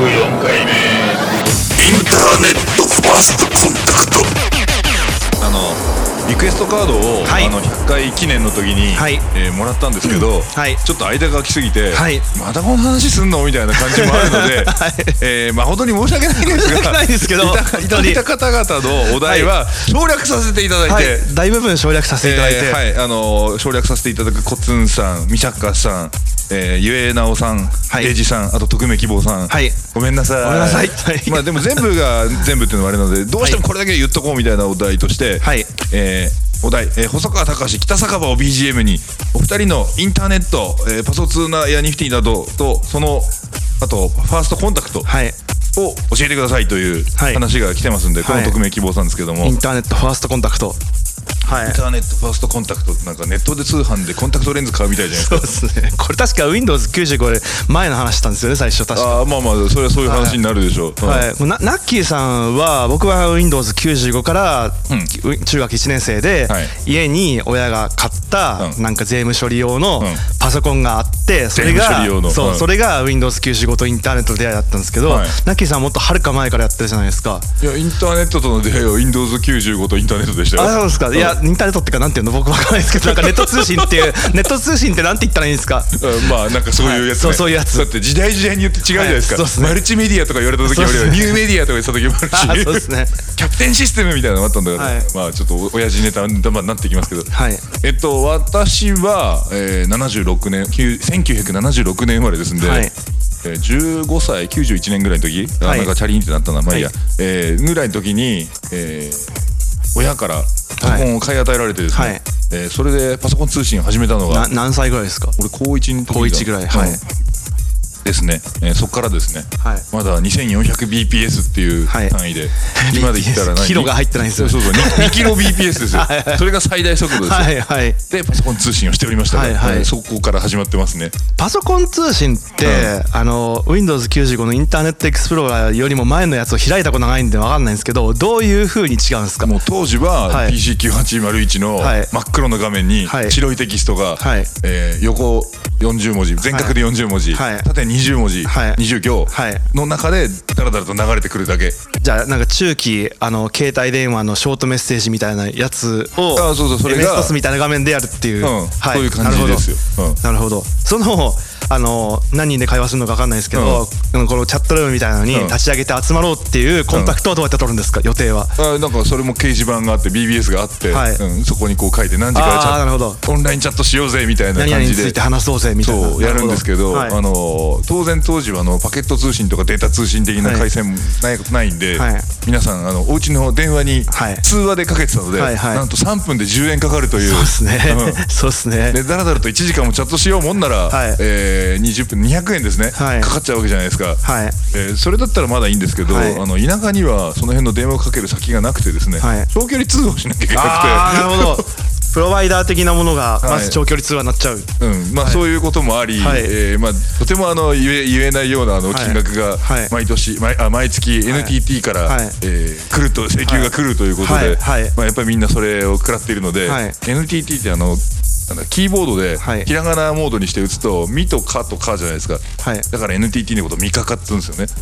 104回目。インターネットファーストコンタクト。あのリクエストカードを、はい。あの100回記念の時に、はい。えーもらったんですけど、はい。ちょっと間が空きすぎて、はい。またこの話すんの？みたいな感じもあるので、はい。えー誠に申し訳ないんですがないですけど。いたいただいた方々のお題は省略させていただいて、はい。大部分省略させていただいて、えーはい、あのー省略させていただくコツンさん、ミシャッカさん、えー、ゆえなおさん、はい。エイジさん、あと匿名希望さん、はい。ごめんなさい。ごめんなさい。はいまあでも全部が全部っていうのもあれなので、どうしてもこれだけ言っとこうみたいなお題として、はい。えーお題、えー細川隆史北酒場を BGM にお二人のインターネット、えーパソツーナやニフティなどとそのあとファーストコンタクトはい。を教えてくださいというはい。話が来てますんで、このはい匿名希望さんですけども、インターネットファーストコンタクトはい。インターネットファーストコンタクトってなんかネットで通販でコンタクトレンズ買うみたいじゃないですか。そうですね。これ確か Windows95 で前の話したんですよね最初確か。ああまあまあそれはそういう話になるでしょう、うんはい、もうなナッキーさんは僕は Windows95 から、うん。中学1年生で、はい。家に親が買った、うん。なんか税務処理用のうん。パソコンがあってそれ税務処が理用の。そう、うん。それが Windows95 とインターネットの出会いだったんですけど、はい。ナッキーさんはもっとはるか前からやってるじゃないですか。いやインターネットとの出会いは Windows95 とインターネットでしたよ。あそうですか。いやインターネットっていうかなんていうの？僕わかんないですけど。なんかネット通信っていう ネット通信ってなんて言ったらいいんですか？うんまあなんかそういうやつ、ね。はい。そうそういうやつだって時代時代によって違うじゃないですか、はい。すね。マルチメディアとか言われた時もあるニューメディアとか言った時もあるし。あ そうっすね。キャプテンシステムみたいなのがあったんだから、はい。まあちょっとお親父ネタになってきますけど、はい。えっと私は、えー、76年9 1976年生まれですんで、はい。えー、15歳91年ぐらいの時、あはい。なんかチャリンってなったな。まあいいや、はい。えーぐらいの時に、えー親からパソコンを買い与えられてですね、はい。えーそれでパソコン通信を始めたのがな何歳ぐらいですか？俺高1の時高一ぐらい。はいですね、えーそこからですね、はい。まだ 2400bps っていうはい。単位で、今で言ったら何？キロが入ってないんですよ。そうそう 2, キロ bps ですよ。はい。はいそれが最大速度ですよ、はいはい。でパソコン通信をしておりましたはいはい。えーそこから始まってますね。パソコン通信って、あの Windows95 のインターネットエクスプローラーよりも前のやつを開いたことないんで分かんないんですけどどういう風に違うんですか？もう当時ははい。PC9801 のはい。真っ黒の画面にはい。白いテキストが、はい。えー横40文字全角で40文字、はい。縦20文字、はい。20行はい。の中でダラダラと流れてくるだけ。じゃあなんか中期あの携帯電話のショートメッセージみたいなやつをあそうそうそれが MS-DOS みたいな画面でやるっていう、うん。そういう感じですよ。うん。なるほど。そのあの何人で会話するのか分かんないですけど、あのこのチャットルームみたいなのにうん。立ち上げて集まろうっていうコンタクトはどうやって取るんですか予定は。あなんかそれも掲示板があって BBS があって、はい。うん、そこにこう書いて何時からなるほど。オンラインチャットしようぜみたいな何々につい感じでて話そうぜみたいな。そうやるんですけど、なるほあの当然当時はあのパケット通信とかデータ通信的な回線もない,、ないんで、はい。皆さんあのお家の電話にはい。通話でかけてたので、はいはい。なんと3分で10円かかるという。そうですね、うん。そうですね。でだらだらと1時間もチャットしようもんなら、はい。えー20分200円ですね、はい。かかっちゃうわけじゃないですか、はい。えーそれだったらまだいいんですけど、はい。あの田舎にはその辺の電話をかける先がなくてですね、はい。長距離通話しなきゃいけなくて。ああなるほど。プロバイダー的なものがま はい。ず長距離通話になっちゃう、うん。まあ、そういうこともあり、はい。えーまあ、とてもあの言え言えないようなあのはい。金額がはい。毎年、毎あ毎月 NTT から、はい。えー来ると請求が来るということで、まあ、やっぱりみんなそれを食らっているので、はい。NTT ってあのなんだキーボードではい。ひらがなモードにして打つと「み」と「か」と「か」じゃないですか、はい。だから NTT のこと「みかか」って言うんですよね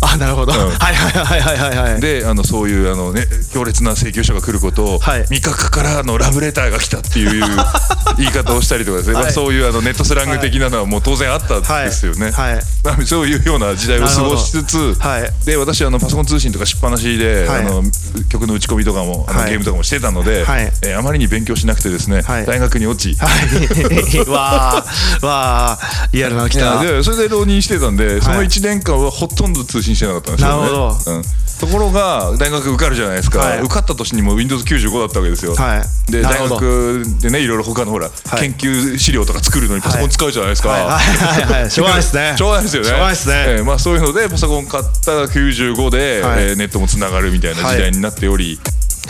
あなるほど、ん。はいはいはいはいはいはい。であのそういうあの、ね、強烈な請求書が来ることを、はい。味覚からのラブレターが来たっていう 言い方をしたりとかですね、まあ、はいそういうあのネットスラング的なのはもう当然あったんですよね。はい。はい。まあそういうような時代を過ごしつつ、はい。で私あのパソコン通信とかしっぱなしで、はい。あの曲の打ち込みとかもあの、はい。ゲームとかもしてたので、はい。えーあまりに勉強しなくてですね、はい。大学に落ち、はい。わあわあリアルなの来いやたでそれで浪人してたんで、その1年間はほとんど通信してなかったんですよね。なるほど。うん。ところが大学受かるじゃないですか、はい。受かった年にも Windows95 だったわけですよ、はい。で大学でねいろいろ他のほら、い。研究資料とか作るのにパソコン使うじゃないですか、はい。はい。はい。は いしょうがないですね。しょうがないですよね。しょうがないですね。えーまあ、そういうのでパソコン買った95で、はい。えーネットもつながるみたいな時代になっており、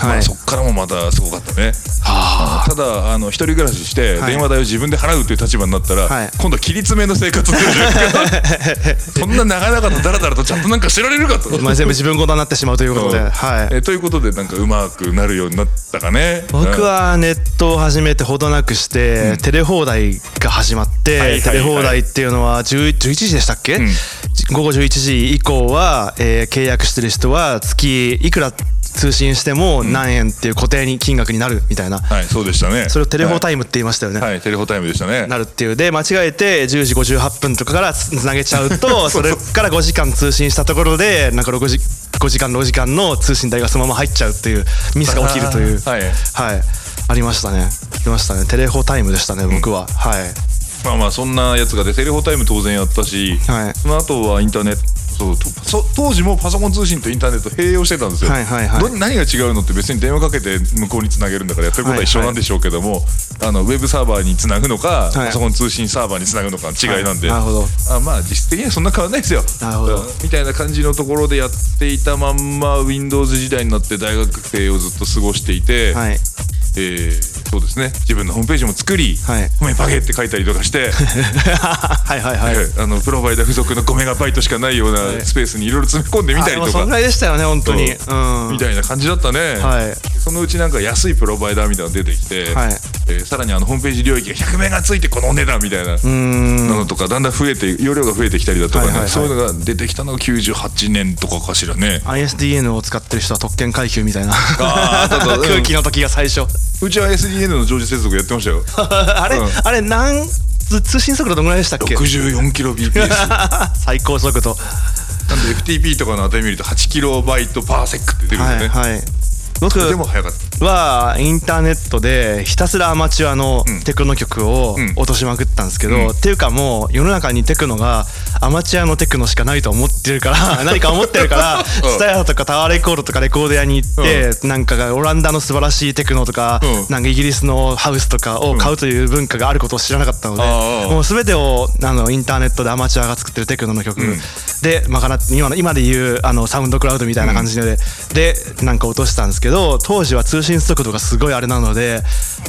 まあ、そっからもまたすごかったね。はただあの一人暮らししてはい。電話代を自分で払うっていう立場になったら、はい。今度は切り詰めの生活するじゃないですか。そんな長々とダラダラとちゃんとなんか知られるかと。まあ全部自分事になってしまうということで、う。んはい。えということでなんかうまくなるようになったかね。僕はネットを始めてほどなくして、テレ放題が始まって、はいはいはい。テレ放題っていうのは10 11時でしたっけ、ん。午後11時以降は、えー契約してる人は月いくら通信しても何円っていう固定に金額になるみたいな、はいそうでしたね。それをテレホイタイムって言いましたよね、はい、はいテレホタイムでしたね。なるっていう。で間違えて10時58分とかからつつなげちゃうと それから5時間通信したところでなんか6時5時間6時間の通信代がそのまま入っちゃうっていうミスが起きるという。はい。はい。ありましたね。ありましたね。テレホタイムでしたね僕は、はい。まあまあそんなやつがでテレホタイム当然やったし、はい。その後はインターネットそう当時もパソコン通信とインターネット併用してたんですよ、はいはいはい。ど何が違うのって別に電話かけて向こうにつなげるんだからやってることは一緒なんでしょうけども、あのウェブサーバーにつなぐのか、パソコン通信サーバーにつなぐのかの違いなんで、はい。なるほど。あまあ実質的にはそんな変わんないですよ。なるほど。うんみたいな感じのところでやっていたまんま Windows 時代になって大学生をずっと過ごしていて、はい。えーそうですね。自分のホームページも作りはい「ごめんパゲ」って書いたりとかして、はいはいはい。えーあのプロバイダー付属の5メガバイトしかないようなスペースにいろいろ詰め込んでみたりとか。そんぐらいでしたよね本当に。う。ん。みたいな感じだったね、はい。そのうちなんか安いプロバイダーみたいなの出てきて、はい。えーさらにあのホームページ領域が100メガついてこのお値段みたいな。うーんのとかだんだん増えて容量が増えてきたりだとかね、はいはいはい。そういうのが出てきたのが98年とかかしらね。ISDN を使ってる人は特権階級みたいな。空気の時が最初うちは SDN の常時接続やってましたよ。あれ、うん。あれなん通通信速度どのぐらいでしたっけ？64kbps 最高速度。なんで FTP とかの値見ると8キロバイトパーセックって出るんですね、はいはい。僕でも早かったはインターネットでひたすらアマチュアのテクノ曲をうん。落としまくったんですけど、うん。っていうかもう世の中にテクノがアマチュアのテクノしかないと思ってるから 何か思ってるからスタヤとかタワーレコードとかレコード屋に行って、なんかがオランダの素晴らしいテクノとか、うん。なんかイギリスのハウスとかを買うという文化があることを知らなかったので、もう全てをあのインターネットでアマチュアが作ってるテクノの曲ん。で賄って今の今で言うあのサウンドクラウドみたいな感じで、でなんか落としたんですけど当時は通信速度がすごいあれなので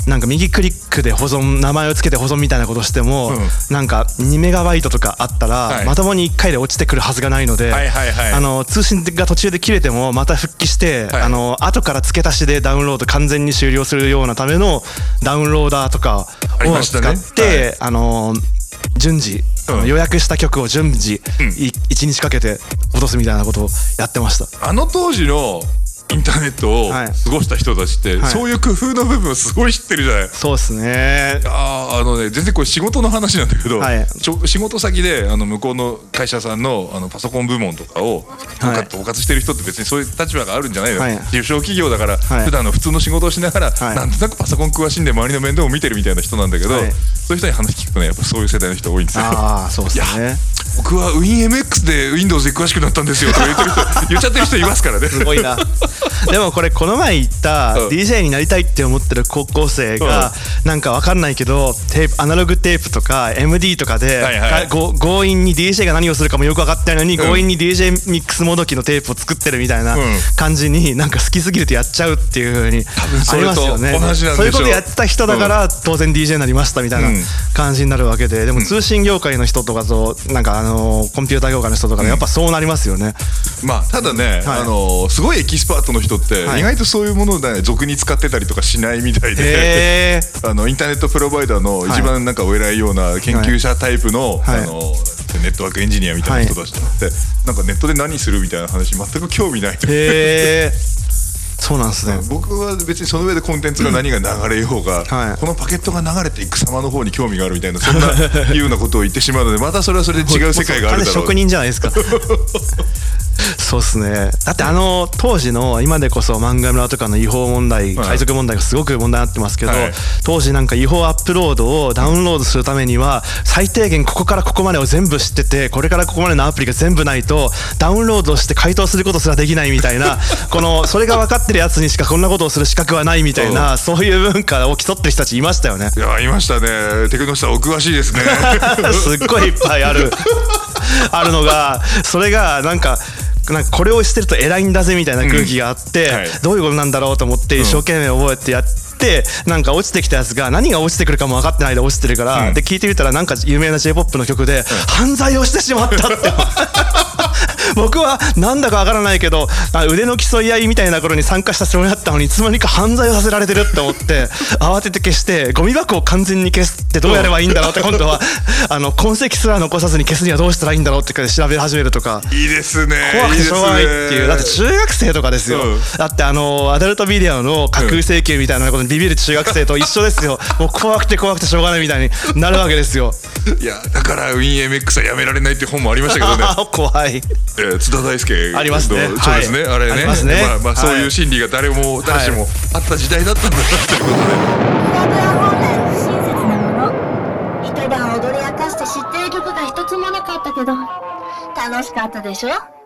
なんか右クリックで保存名前をつけて保存みたいなことしても、うん。なんか2メガバイトとかあったら、はい。まともに1回で落ちてくるはずがないので、はいはいはい。あの通信が途中で切れてもまた復帰して、はい。あの後から付け足しでダウンロード完全に終了するようなためのダウンローダーとかをましたね。使って、あの順次、うん。予約した曲を順次、い一日かけて落とすみたいなことをやってました。あの当時のインターネットをはい。過ごした人たちって、はい。そういう工夫の部分をすごい知ってるじゃない？そうですね。あーあのね全然これ仕事の話なんだけど、はい。ちょ仕事先であの向こうの会社さんのあのパソコン部門とかをはい。統括してる人って別にそういう立場があるんじゃないの、はい。中小企業だから、はい。普段の普通の仕事をしながら、はい。なんとなくパソコン詳しいんで周りの面倒を見てるみたいな人なんだけど、はい。そういう人に話聞くとねやっぱそういう世代の人多いんですよ。ああ、そうですね。僕は WinMX で Windows で詳しくなったんですよとか言ってる人 言っちゃってる人いますからね。すごいな。でもこれこの前言ったうん。DJ になりたいって思ってる高校生がなんかわかんないけどテープアナログテープとか MD とかではいはい。強引に DJ が何をするかもよく分かってないのにうん。強引に DJ ミックスもどきのテープを作ってるみたいなうん。感じになんか好きすぎるとやっちゃうっていう風にありますよね。そういうことやってた人だから当然 DJ になりましたみたいなうん。感じになるわけででも通信業界の人とかとなんかあのコンピューター業界の人とかでやっぱそうなりますよね。まあただね、はい。あのすごいエキスパートの人ってはい。意外とそういうものをね俗に使ってたりとかしないみたいで。あのインターネットプロバイダーの一番なんかお偉いような研究者タイプの,、はい。あのネットワークエンジニアみたいな人たちって、なんかネットで何するみたいな話全く興味ない。へえそうなんですね。僕は別にその上でコンテンツが何が流れようが、はい。このパケットが流れていく様の方に興味があるみたいなそんな いうようなことを言ってしまうのでまたそれはそれで違う世界があるだろう。職人じゃないですか そうっすね。だってあの当時の今でこそ漫画村とかの違法問題はい。海賊問題がすごく問題になってますけど、はい。当時なんか違法アップロードをダウンロードするためには最低限ここからここまでを全部知っててこれからここまでのアプリが全部ないとダウンロードして回答することすらできないみたいな このそれが分かってるやつにしかこんなことをする資格はないみたいなそういう文化を競ってる人たちいましたよね。いやいましたね。テクノスターお詳しいですね。すっごいいっぱいある。あるのがそれがなんかなんかこれをしてると偉いんだぜみたいな空気があって、どういうことなんだろうと思って一生懸命覚えてやって、なんか落ちてきたやつが何が落ちてくるかも分かってないで落ちてるから、うん。で聞いてみたらなんか有名な j p o p の曲で、犯罪をしてしまったって僕はなんだかわからないけどあ腕の競い合いみたいな頃に参加したつもりだったのにいつの間にか犯罪をさせられてるって思って 慌てて消してゴミ箱を完全に消すってどうやればいいんだろうって今度は あの痕跡すら残さずに消すにはどうしたらいいんだろうって調べ始めるとか。いいですね。怖くてしょうがないっていう。だって中学生とかですよ、うん。だってあのアダルトビデオの架空請求みたいなことにビビる中学生と一緒ですよ。もう怖くて怖くてしょうがないみたいになるわけですよ。ね いやだからウィン MX はやめられないっていう本もありましたけどね。怖い。えー津田大介ありますね。のそうですね、はい。あれね。ありますね。まあまあそういう心理が誰も誰しもあった時代だったんだなということで、クラブは本来不親切なもの。一晩踊り明かして知ってる曲が一つもなかったけど楽しかったでしょ？